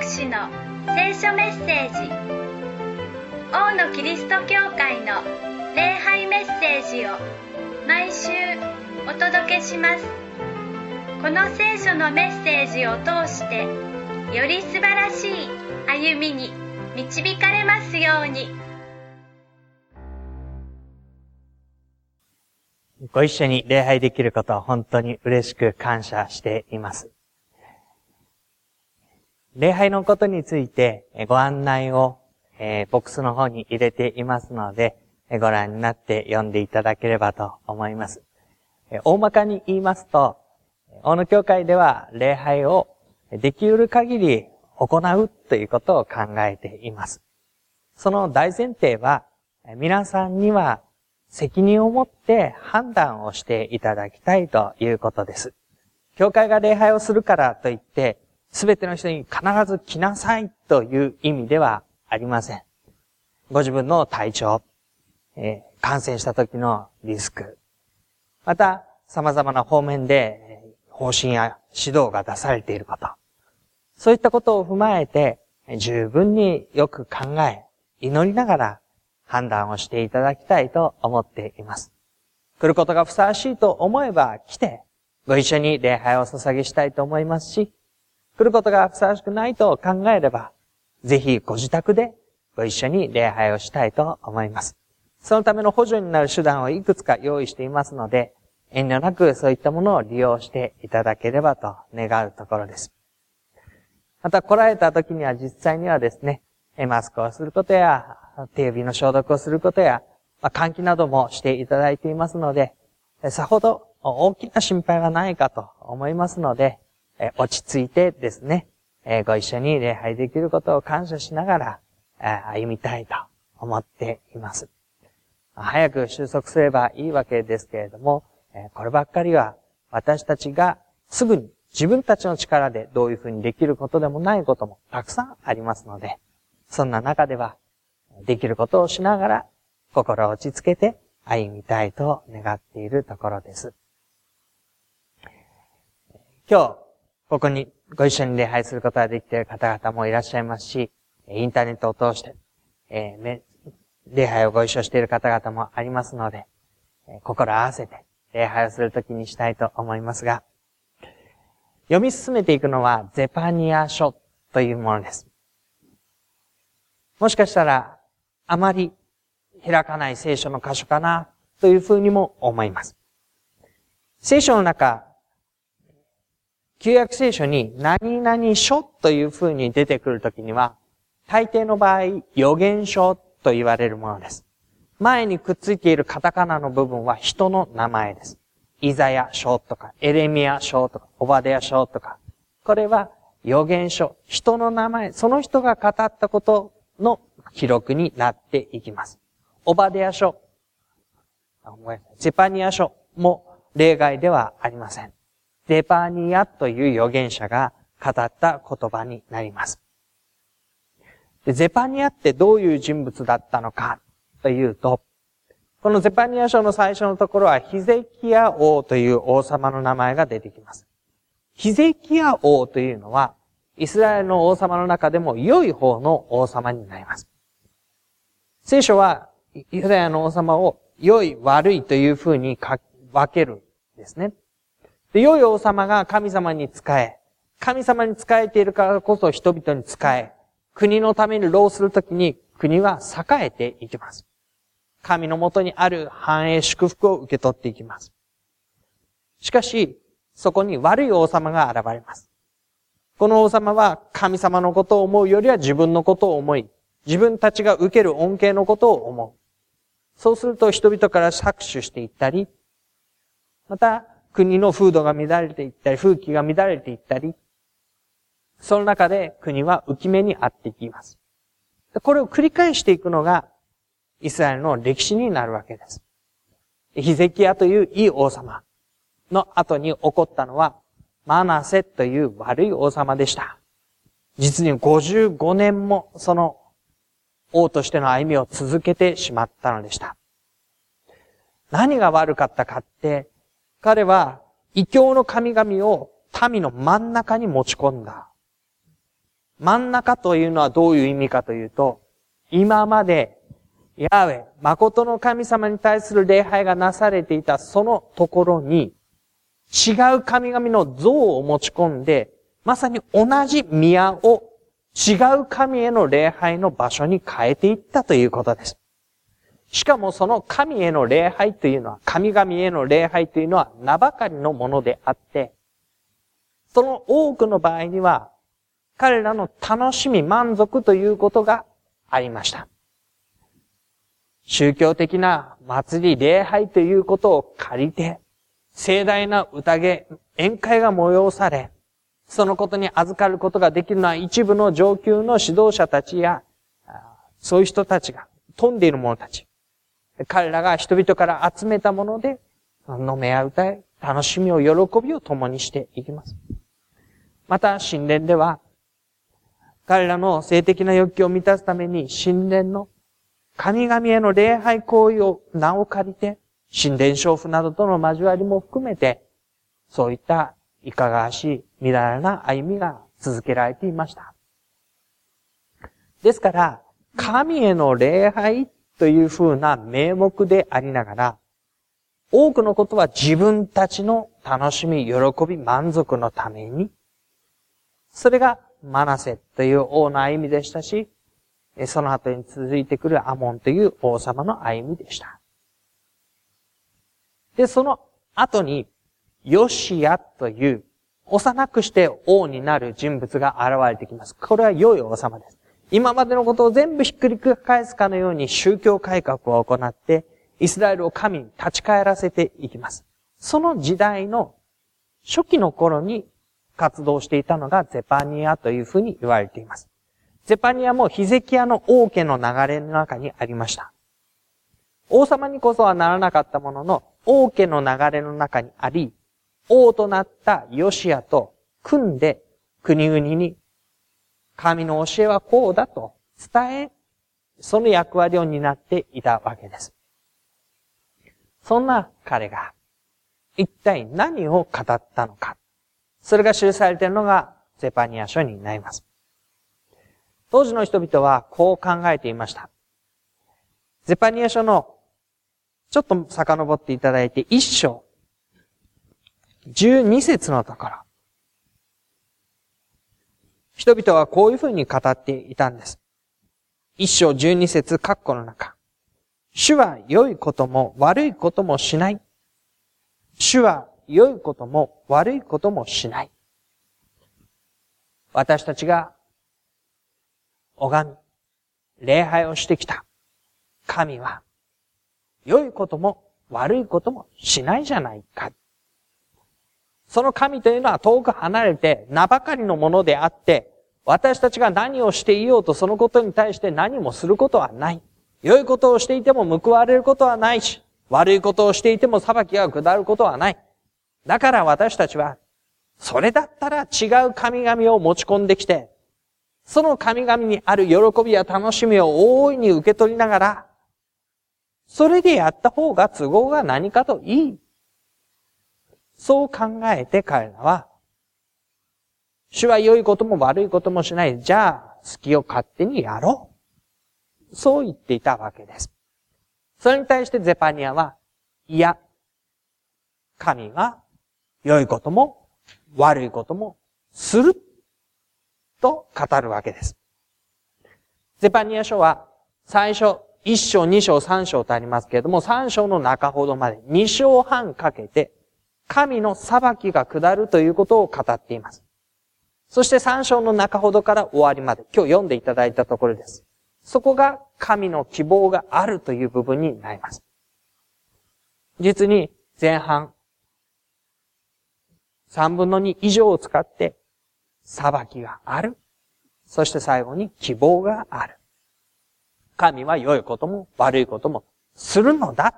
牧師の聖書メッセージ。王のキリスト教会の礼拝メッセージを毎週お届けします。この聖書のメッセージを通してより素晴らしい歩みに導かれますように。ご一緒に礼拝できることを本当に嬉しく感謝しています。礼拝のことについてご案内を、ボックスの方に入れていますので、ご覧になって読んでいただければと思います。大まかに言いますと、大野教会では礼拝をできうる限り行うということを考えています。その大前提は、皆さんには責任を持って判断をしていただきたいということです。教会が礼拝をするからといって、すべての人に必ず来なさいという意味ではありません。ご自分の体調、えー、感染した時のリスク、また様々な方面で方針や指導が出されていること、そういったことを踏まえて十分によく考え、祈りながら判断をしていただきたいと思っています。来ることがふさわしいと思えば来て、ご一緒に礼拝を捧げしたいと思いますし、来ることがふさわしくないと考えれば、ぜひご自宅でご一緒に礼拝をしたいと思います。そのための補助になる手段をいくつか用意していますので、遠慮なくそういったものを利用していただければと願うところです。また来られた時には実際にはですね、マスクをすることや、手指の消毒をすることや、ま、換気などもしていただいていますので、さほど大きな心配はないかと思いますので、え落ち着いてですね、えご一緒に礼拝できることを感謝しながら、え歩みたいと思っています。早く収束すればいいわけですけれども、えこればっかりは私たちがすぐに自分たちの力でどういうふうにできることでもないこともたくさんありますので、そんな中ではできることをしながら心を落ち着けて歩みたいと願っているところです。今日、ここにご一緒に礼拝することができている方々もいらっしゃいますし、インターネットを通して、えー、礼拝をご一緒している方々もありますので、心合わせて礼拝をするときにしたいと思いますが、読み進めていくのはゼパニア書というものです。もしかしたら、あまり開かない聖書の箇所かなというふうにも思います。聖書の中、旧約聖書に何々書という風に出てくるときには、大抵の場合、予言書と言われるものです。前にくっついているカタカナの部分は人の名前です。イザヤ書とか、エレミア書とか、オバデヤ書とか。これは予言書、人の名前、その人が語ったことの記録になっていきます。オバデヤ書、ゼパニア書も例外ではありません。ゼパニアという預言者が語った言葉になります。でゼパニアってどういう人物だったのかというと、このゼパニア書の最初のところはヒゼキヤ王という王様の名前が出てきます。ヒゼキヤ王というのは、イスラエルの王様の中でも良い方の王様になります。聖書は、ユダヤの王様を良い悪いというふうに分けるんですね。で、良い王様が神様に仕え、神様に仕えているからこそ人々に仕え、国のために労するときに国は栄えていきます。神のもとにある繁栄祝福を受け取っていきます。しかし、そこに悪い王様が現れます。この王様は神様のことを思うよりは自分のことを思い、自分たちが受ける恩恵のことを思う。そうすると人々から搾取していったり、また国の風土が乱れていったり、風紀が乱れていったり、その中で国は浮き目にあっていきます。これを繰り返していくのが、イスラエルの歴史になるわけです。ヒゼキヤといういい王様の後に起こったのは、マナセという悪い王様でした。実に55年もその王としての歩みを続けてしまったのでした。何が悪かったかって、彼は、異教の神々を民の真ん中に持ち込んだ。真ん中というのはどういう意味かというと、今まで、ヤーウェ、誠の神様に対する礼拝がなされていたそのところに、違う神々の像を持ち込んで、まさに同じ宮を違う神への礼拝の場所に変えていったということです。しかもその神への礼拝というのは、神々への礼拝というのは名ばかりのものであって、その多くの場合には、彼らの楽しみ、満足ということがありました。宗教的な祭り、礼拝ということを借りて、盛大な宴、宴会が催され、そのことに預かることができるのは一部の上級の指導者たちや、そういう人たちが、飛んでいる者たち。彼らが人々から集めたもので、飲め合う歌い、楽しみを、喜びを共にしていきます。また、神殿では、彼らの性的な欲求を満たすために、神殿の神々への礼拝行為を名を借りて、神殿娼婦などとの交わりも含めて、そういったいかがわしい、乱らな歩みが続けられていました。ですから、神への礼拝という風な名目でありながら、多くのことは自分たちの楽しみ、喜び、満足のために、それがマナセという王の歩みでしたし、その後に続いてくるアモンという王様の歩みでした。で、その後に、ヨシアという、幼くして王になる人物が現れてきます。これは良い王様です。今までのことを全部ひっくり返すかのように宗教改革を行って、イスラエルを神に立ち返らせていきます。その時代の初期の頃に活動していたのがゼパニアというふうに言われています。ゼパニアもヒゼキヤの王家の流れの中にありました。王様にこそはならなかったものの、王家の流れの中にあり、王となったヨシアと組んで国々に神の教えはこうだと伝え、その役割を担っていたわけです。そんな彼が一体何を語ったのか。それが記されているのがゼパニア書になります。当時の人々はこう考えていました。ゼパニア書のちょっと遡っていただいて一章、十二節のところ。人々はこういうふうに語っていたんです。一章十二節括弧の中。主は良いことも悪いこともしない。主は良いことも悪いこともしない。私たちが拝み、礼拝をしてきた神は、良いことも悪いこともしないじゃないか。その神というのは遠く離れて名ばかりのものであって、私たちが何をしていようとそのことに対して何もすることはない。良いことをしていても報われることはないし、悪いことをしていても裁きが下ることはない。だから私たちは、それだったら違う神々を持ち込んできて、その神々にある喜びや楽しみを大いに受け取りながら、それでやった方が都合が何かといい。そう考えて彼らは、主は良いことも悪いこともしない。じゃあ、好きを勝手にやろう。そう言っていたわけです。それに対してゼパニアは、いや、神は良いことも悪いこともすると語るわけです。ゼパニア書は最初1章、2章、3章とありますけれども、3章の中ほどまで2章半かけて神の裁きが下るということを語っています。そして3章の中ほどから終わりまで、今日読んでいただいたところです。そこが神の希望があるという部分になります。実に前半三分の二以上を使って、裁きがある。そして最後に希望がある。神は良いことも悪いこともするのだ。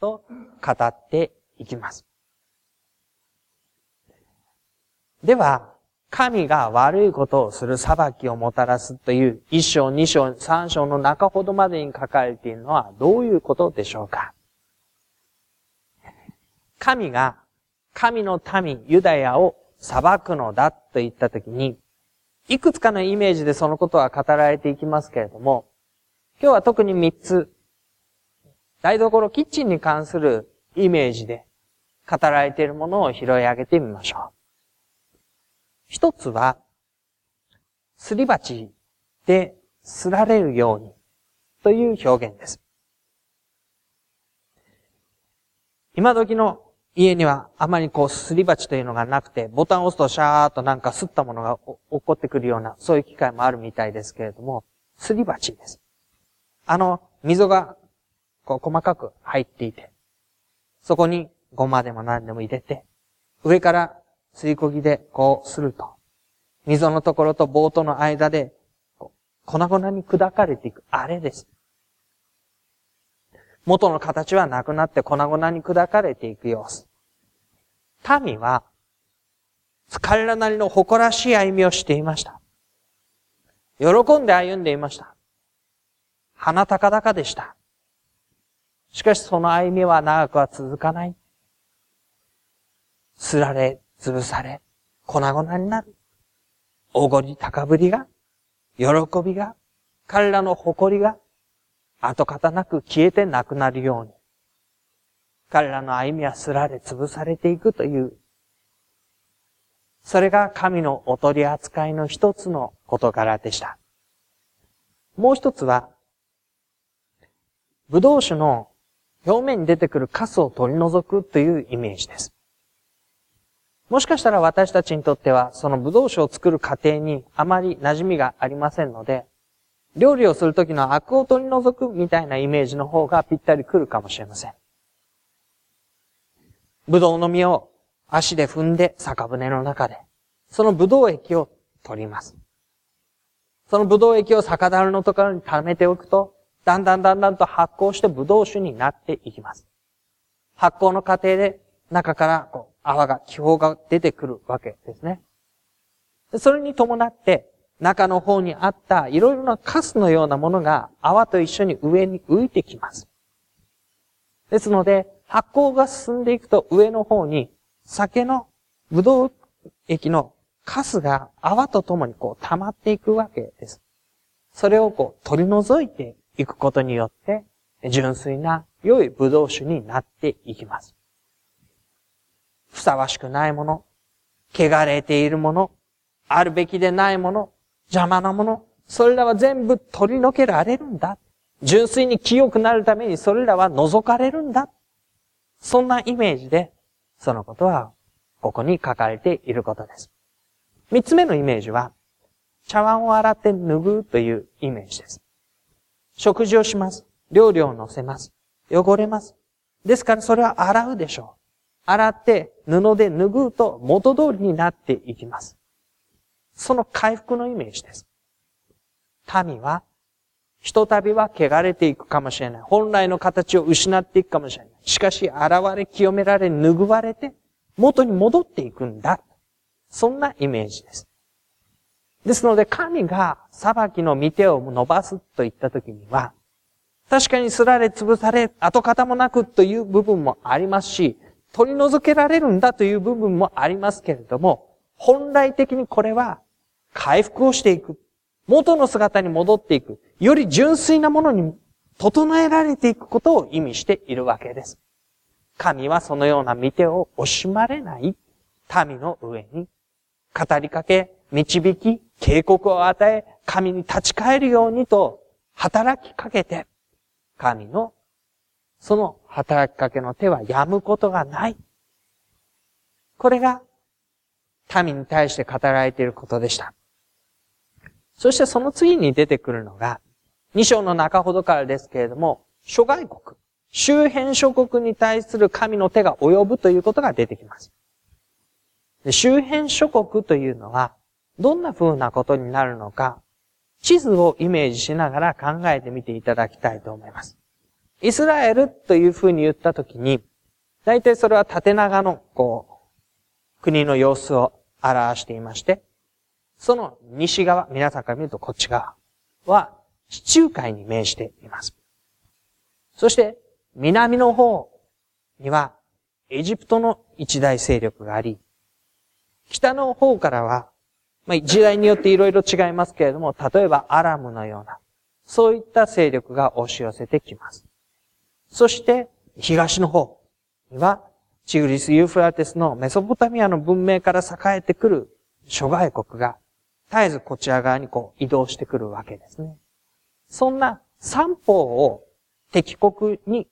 と語っていきます。では、神が悪いことをする裁きをもたらすという一章、二章、三章の中ほどまでに書かれているのはどういうことでしょうか？神が神の民、ユダヤを裁くのだと言ったときに、いくつかのイメージでそのことは語られていきますけれども、今日は特に3つ、台所キッチンに関するイメージで語られているものを拾い上げてみましょう。一つは、すり鉢ですられるようにという表現です。今時の家にはあまりこうすり鉢というのがなくて、ボタンを押すとシャーっとなんか吸ったものが起こってくるような、そういう機会もあるみたいですけれども、すり鉢です。あの、溝がこう細かく入っていて、そこにごまでも何でも入れて、上から吸いこぎでこうすると、溝のところと棒との間で、粉々に砕かれていく、あれです。元の形はなくなって粉々に砕かれていく様子。民は、彼らなりの誇らしい歩みをしていました。喜んで歩んでいました。鼻高々でした。しかしその歩みは長くは続かない。すられ、潰され、粉々になる。おごり高ぶりが、喜びが、彼らの誇りが、跡形なく消えてなくなるように。彼らの歩みはすられ潰されていくという、それが神のお取り扱いの一つの事柄でした。もう一つは、武道酒の表面に出てくるカスを取り除くというイメージです。もしかしたら私たちにとっては、その武道酒を作る過程にあまり馴染みがありませんので、料理をするときのアクを取り除くみたいなイメージの方がぴったり来るかもしれません。ブドウの実を足で踏んで酒舟の中で、そのブドウ液を取ります。そのブドウ液を酒樽のところに溜めておくと、だんだんだんだんと発酵してブドウ酒になっていきます。発酵の過程で中からこ泡が、気泡が出てくるわけですね。それに伴って、中の方にあったいろいろなカスのようなものが泡と一緒に上に浮いてきます。ですので、発酵が進んでいくと上の方に酒のブドウ液のカスが泡とともにこう溜まっていくわけです。それをこう取り除いていくことによって、純粋な良いブドウ酒になっていきます。ふさわしくないもの、汚れているもの、あるべきでないもの、邪魔なもの、それらは全部取り除けられるんだ。純粋に清くなるためにそれらは除かれるんだ。そんなイメージで、そのことは、ここに書かれていることです。三つ目のイメージは、茶碗を洗って脱ぐというイメージです。食事をします。料理を乗せます。汚れます。ですからそれは洗うでしょう。洗って布で脱ぐと元通りになっていきます。その回復のイメージです。民は、ひとたびは汚れていくかもしれない。本来の形を失っていくかもしれない。しかし、現れ、清められ、拭われて、元に戻っていくんだ。そんなイメージです。ですので、神が裁きの御手を伸ばすと言ったときには、確かにすられ潰され、跡形もなくという部分もありますし、取り除けられるんだという部分もありますけれども、本来的にこれは回復をしていく。元の姿に戻っていく。より純粋なものに整えられていくことを意味しているわけです。神はそのような見てを惜しまれない民の上に語りかけ、導き、警告を与え、神に立ち返るようにと働きかけて、神のその働きかけの手は止むことがない。これが民に対して語られていることでした。そしてその次に出てくるのが、二章の中ほどからですけれども、諸外国、周辺諸国に対する神の手が及ぶということが出てきます。で周辺諸国というのは、どんな風なことになるのか、地図をイメージしながら考えてみていただきたいと思います。イスラエルというふうに言ったときに、大体それは縦長の、こう、国の様子を表していまして、その西側、皆さんから見るとこっち側は地中海に面しています。そして、南の方にはエジプトの一大勢力があり、北の方からはまあ、時代によっていろいろ違いますけれども、例えばアラムのような、そういった勢力が押し寄せてきます。そして、東の方には、チグリス・ユーフラテスのメソポタミアの文明から栄えてくる諸外国が、絶えずこちら側にこう移動してくるわけですね。そんな三方を敵国に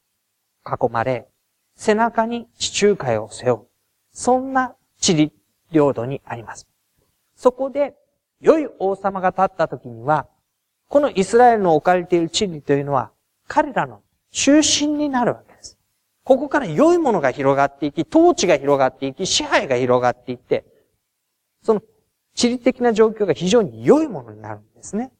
囲まれ、背中に地中海を背負う。そんな地理領土にあります。そこで、良い王様が立った時には、このイスラエルの置かれている地理というのは、彼らの中心になるわけです。ここから良いものが広がっていき、統治が広がっていき、支配が広がっていって、その地理的な状況が非常に良いものになるんですね。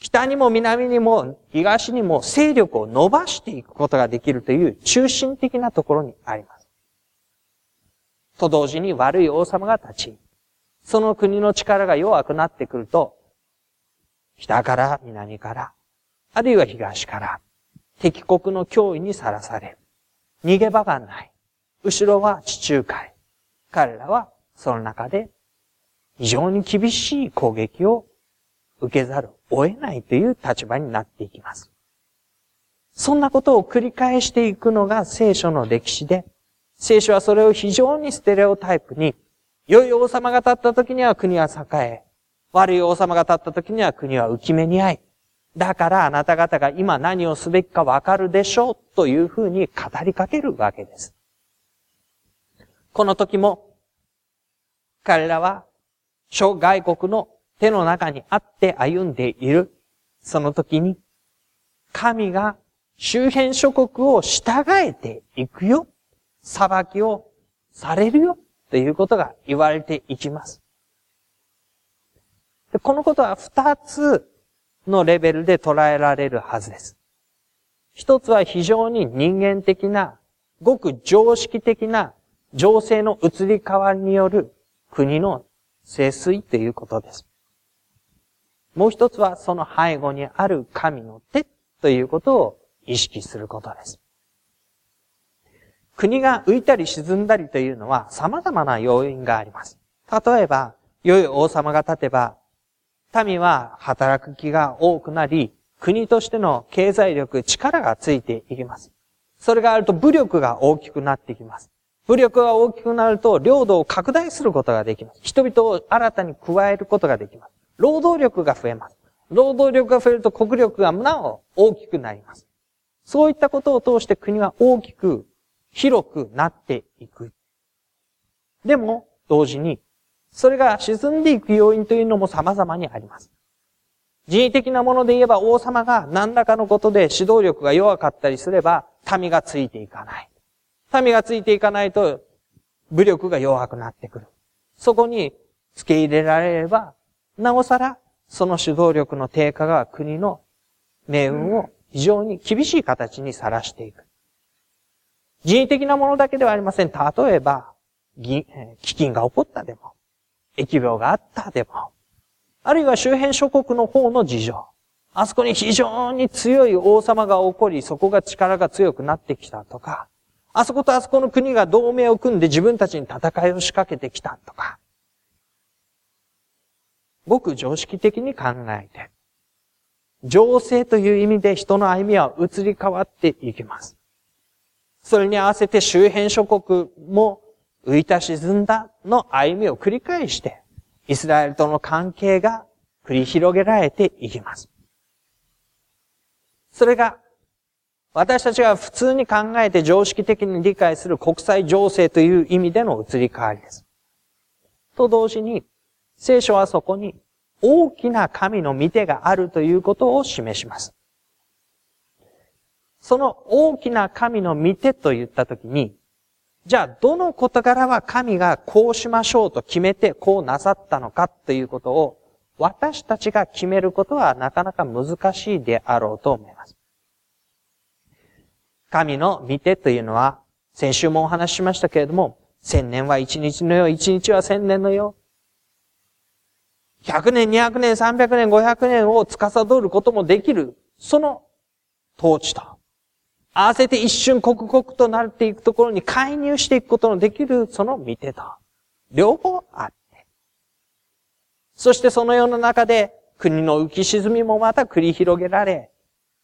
北にも南にも東にも勢力を伸ばしていくことができるという中心的なところにあります。と同時に悪い王様が立ち、その国の力が弱くなってくると、北から南から、あるいは東から、敵国の脅威にさらされる。逃げ場がない。後ろは地中海。彼らはその中で非常に厳しい攻撃を受けざるを得ないという立場になっていきます。そんなことを繰り返していくのが聖書の歴史で、聖書はそれを非常にステレオタイプに、良い王様が立った時には国は栄え、悪い王様が立った時には国は浮き目に遭い、だからあなた方が今何をすべきかわかるでしょうというふうに語りかけるわけです。この時も、彼らは諸外国の手の中にあって歩んでいる。その時に、神が周辺諸国を従えていくよ。裁きをされるよ。ということが言われていきます。このことは二つのレベルで捉えられるはずです。一つは非常に人間的な、ごく常識的な情勢の移り変わりによる国の清水ということです。もう一つはその背後にある神の手ということを意識することです。国が浮いたり沈んだりというのは様々な要因があります。例えば、良い王様が立てば、民は働く気が多くなり、国としての経済力、力がついていきます。それがあると武力が大きくなっていきます。武力が大きくなると領土を拡大することができます。人々を新たに加えることができます。労働力が増えます。労働力が増えると国力がなお大きくなります。そういったことを通して国は大きく、広くなっていく。でも、同時に、それが沈んでいく要因というのも様々にあります。人為的なもので言えば王様が何らかのことで指導力が弱かったりすれば、民がついていかない。民がついていかないと、武力が弱くなってくる。そこに付け入れられれば、なおさら、その主導力の低下が国の命運を非常に厳しい形にさらしていく。人為的なものだけではありません。例えば、飢饉が起こったでも、疫病があったでも、あるいは周辺諸国の方の事情。あそこに非常に強い王様が起こり、そこが力が強くなってきたとか、あそことあそこの国が同盟を組んで自分たちに戦いを仕掛けてきたとか、ごく常識的に考えて、情勢という意味で人の歩みは移り変わっていきます。それに合わせて周辺諸国も浮いた沈んだの歩みを繰り返して、イスラエルとの関係が繰り広げられていきます。それが、私たちが普通に考えて常識的に理解する国際情勢という意味での移り変わりです。と同時に、聖書はそこに大きな神の見てがあるということを示します。その大きな神の見てと言ったときに、じゃあどの事柄は神がこうしましょうと決めてこうなさったのかということを私たちが決めることはなかなか難しいであろうと思います。神の見てというのは先週もお話ししましたけれども、千年は一日のよう、一日は千年のよう。100年、200年、300年、500年を司ることもできる、その統治と、合わせて一瞬刻々となっていくところに介入していくことのできる、その見てと、両方あって、そしてその世の中で国の浮き沈みもまた繰り広げられ、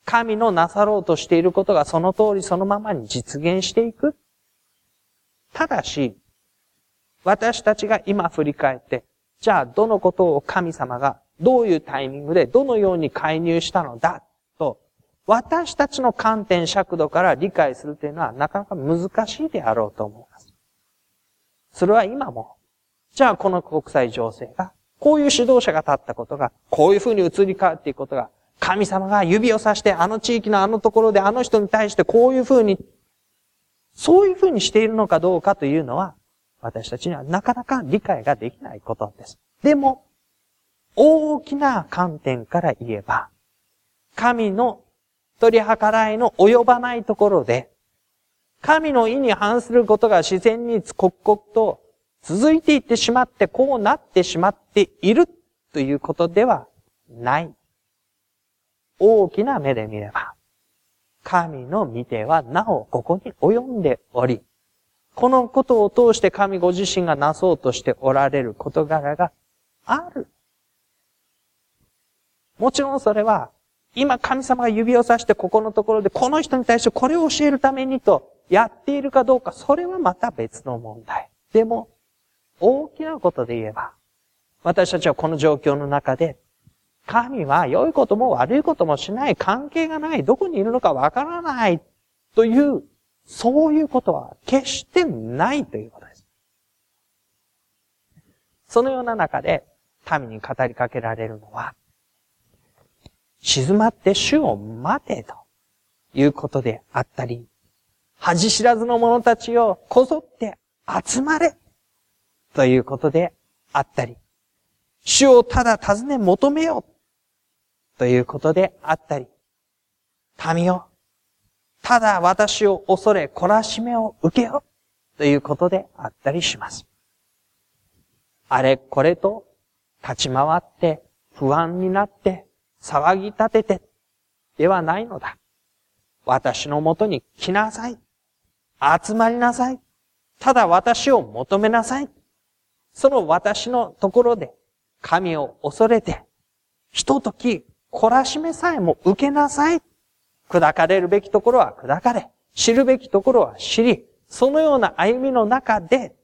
神のなさろうとしていることがその通りそのままに実現していく。ただし、私たちが今振り返って、じゃあどのことを神様がどういうタイミングでどのように介入したのだ、私たちの観点尺度から理解するというのはなかなか難しいであろうと思います。それは今も、じゃあこの国際情勢がこういう指導者が立ったことが、こういうふうに移り変わっていくことが、神様が指をさして、あの地域のあのところであの人に対してこういうふうに、そういうふうにしているのかどうかというのは、私たちにはなかなか理解ができないことです。でも、大きな観点から言えば、神の取り計らいの及ばないところで、神の意に反することが自然に刻々と続いていってしまってこうなってしまっているということではない。大きな目で見れば、神の見てはなおここに及んでおり、このことを通して神ご自身がなそうとしておられる事柄がある。もちろんそれは、今神様が指をさしてここのところでこの人に対してこれを教えるためにとやっているかどうか、それはまた別の問題。でも、大きなことで言えば、私たちはこの状況の中で、神は良いことも悪いこともしない、関係がない、どこにいるのかわからないという、そういうことは決してないということです。そのような中で、民に語りかけられるのは、静まって主を待てということであったり、恥知らずの者たちをこぞって集まれということであったり、主をただ尋ね求めようということであったり、民よ、ただ私を恐れ懲らしめを受けよということであったりします。あれこれと立ち回って不安になって騒ぎ立ててではないのだ。私のもとに来なさい。集まりなさい。ただ私を求めなさい。その私のところで神を恐れて、ひととき懲らしめさえも受けなさい。砕かれるべきところは砕かれ、知るべきところは知り、そのような歩みの中で、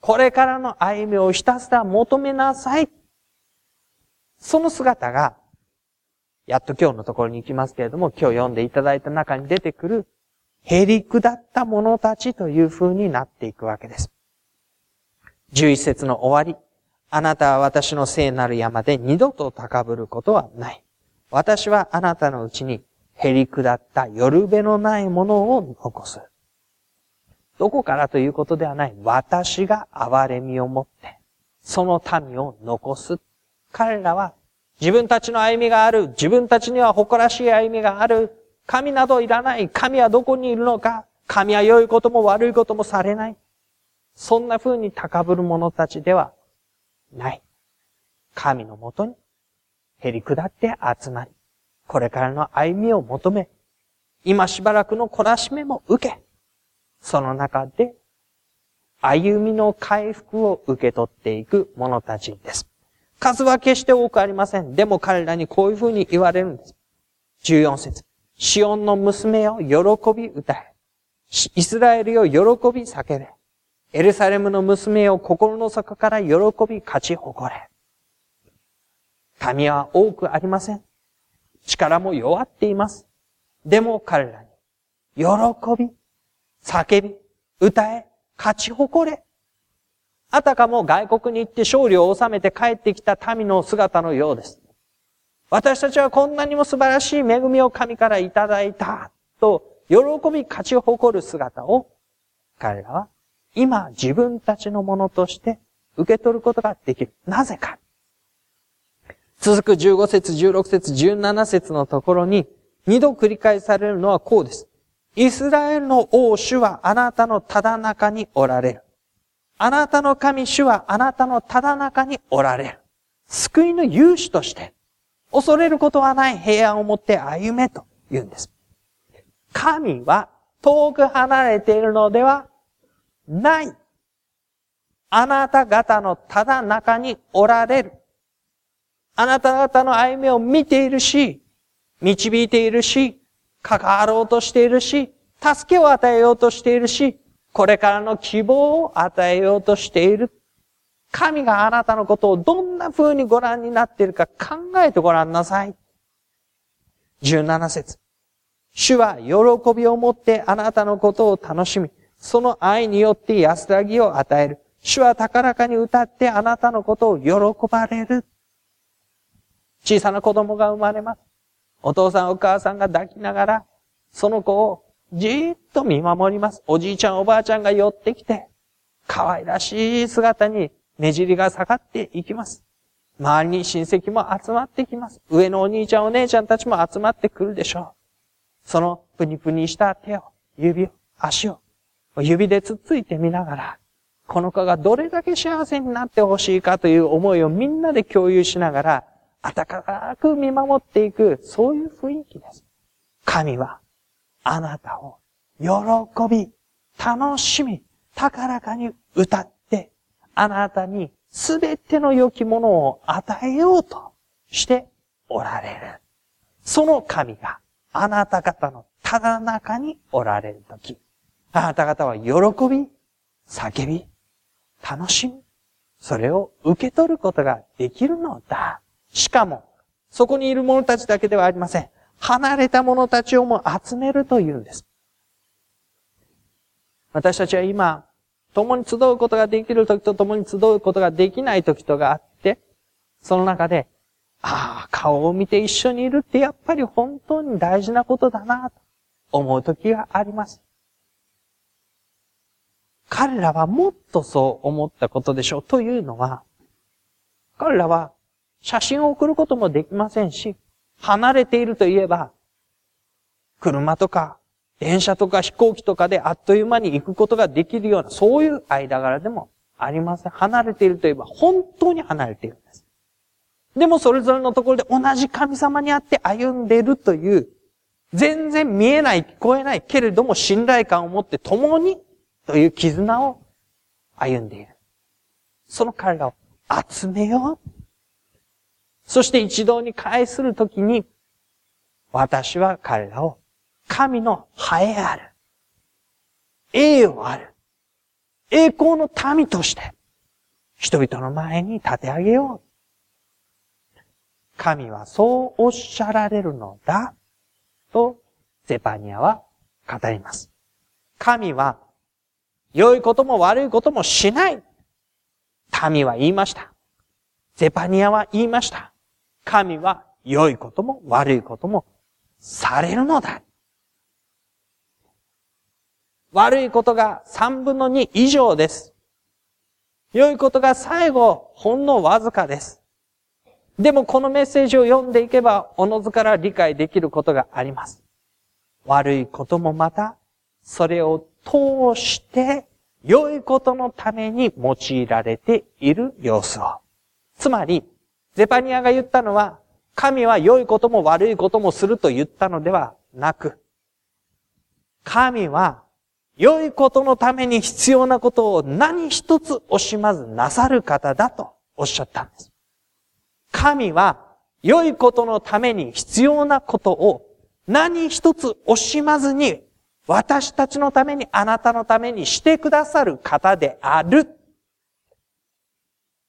これからの歩みをひたすら求めなさい。その姿が、やっと今日のところに行きますけれども、今日読んでいただいた中に出てくる、へりくだった者たちという風になっていくわけです。11節の終わり。あなたは私の聖なる山で二度と高ぶることはない。私はあなたのうちに減り下った夜べのないものを残す。どこからということではない。私が憐れみを持って、その民を残す。彼らは自分たちの歩みがある。自分たちには誇らしい歩みがある。神などいらない。神はどこにいるのか。神は良いことも悪いこともされない。そんな風に高ぶる者たちではない。神のもとに、減り下って集まり、これからの歩みを求め、今しばらくの懲らしめも受け、その中で、歩みの回復を受け取っていく者たちです。数は決して多くありません。でも彼らにこういう風に言われるんです。14節シオンの娘を喜び歌え。イスラエルを喜び叫べ。エルサレムの娘を心の底から喜び勝ち誇れ。民は多くありません。力も弱っています。でも彼らに、喜び、叫び、歌え、勝ち誇れ。あたかも外国に行って勝利を収めて帰ってきた民の姿のようです。私たちはこんなにも素晴らしい恵みを神からいただいたと、喜び勝ち誇る姿を彼らは今自分たちのものとして受け取ることができる。なぜか。続く15節、16節、17節のところに二度繰り返されるのはこうです。イスラエルの王主はあなたのただ中におられる。あなたの神主はあなたのただ中におられる。救いの勇士として、恐れることはない平安を持って歩めと言うんです。神は遠く離れているのではない。あなた方のただ中におられる。あなた方の歩みを見ているし、導いているし、関わろうとしているし、助けを与えようとしているし、これからの希望を与えようとしている。神があなたのことをどんな風にご覧になっているか考えてごらんなさい。17節主は喜びを持ってあなたのことを楽しみ、その愛によって安らぎを与える。主は高らかに歌ってあなたのことを喜ばれる。小さな子供が生まれます。お父さんお母さんが抱きながら、その子をじーっと見守ります。おじいちゃんおばあちゃんが寄ってきて、可愛らしい姿にねじりが下がっていきます。周りに親戚も集まってきます。上のお兄ちゃんお姉ちゃんたちも集まってくるでしょう。そのプニプニした手を、指を、足を、指でつっついてみながら、この子がどれだけ幸せになってほしいかという思いをみんなで共有しながら、温かく見守っていく、そういう雰囲気です。神は、あなたを喜び、楽しみ、高らかに歌って、あなたにすべての良きものを与えようとしておられる。その神があなた方のただ中におられるとき、あなた方は喜び、叫び、楽しみ、それを受け取ることができるのだ。しかも、そこにいる者たちだけではありません。離れた者たちをも集めるというんです。私たちは今、共に集うことができる時と共に集うことができない時とがあって、その中で、ああ、顔を見て一緒にいるってやっぱり本当に大事なことだな、と思う時があります。彼らはもっとそう思ったことでしょう。というのは、彼らは写真を送ることもできませんし、離れているといえば、車とか、電車とか飛行機とかであっという間に行くことができるような、そういう間柄でもありません。離れているといえば、本当に離れているんです。でもそれぞれのところで同じ神様にあって歩んでいるという、全然見えない、聞こえないけれども信頼感を持って共にという絆を歩んでいる。その彼らを集めよう。そして一堂に会するときに、私は彼らを神のハエある。栄誉ある。栄光の民として、人々の前に立て上げよう。神はそうおっしゃられるのだ。と、ゼパニアは語ります。神は、良いことも悪いこともしない。民は言いました。ゼパニアは言いました。神は良いことも悪いこともされるのだ。悪いことが三分の二以上です。良いことが最後、ほんのわずかです。でもこのメッセージを読んでいけば、おのずから理解できることがあります。悪いこともまた、それを通して、良いことのために用いられている様子を。つまり、ゼパニアが言ったのは、神は良いことも悪いこともすると言ったのではなく、神は良いことのために必要なことを何一つ惜しまずなさる方だとおっしゃったんです。神は良いことのために必要なことを何一つ惜しまずに私たちのためにあなたのためにしてくださる方である。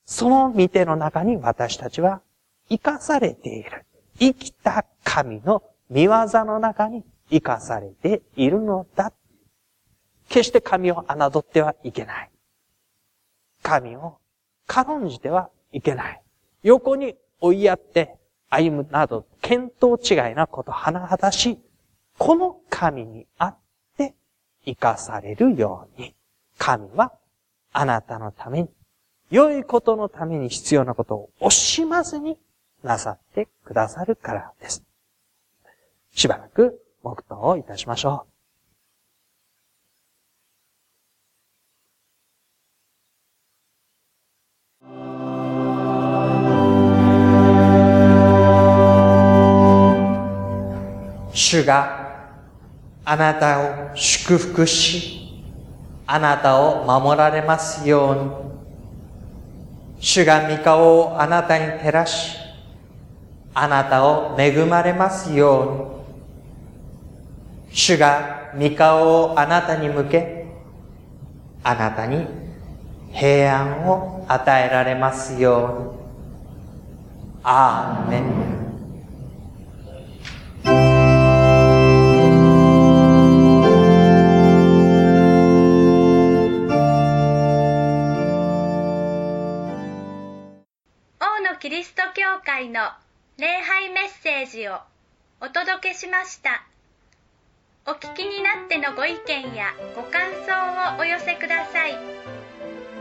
その見ての中に私たちは生かされている。生きた神の見業の中に生かされているのだ。決して神を侮ってはいけない。神を軽んじてはいけない。横に追いやって歩むなど、見当違いなこと、甚だし、この神にあって生かされるように、神はあなたのために良いことのために必要なことを惜しまずになさってくださるからです。しばらく黙祷をいたしましょう。主があなたを祝福し、あなたを守られますように。主が御顔をあなたに照らし、あなたを恵まれますように。主が御顔をあなたに向け、あなたに平安を与えられますように。アーメン。会の礼拝メッセージをお届けしました。お聞きになってのご意見やご感想をお寄せください。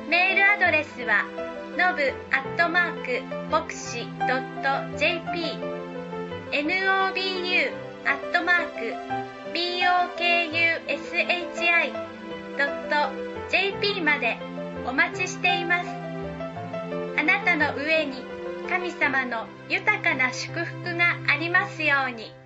メールアドレスはのぶアットマークボクシドット JP nobu アットマーク bokushi ドット JP までお待ちしています。あなたの上に神様の豊かな祝福がありますように。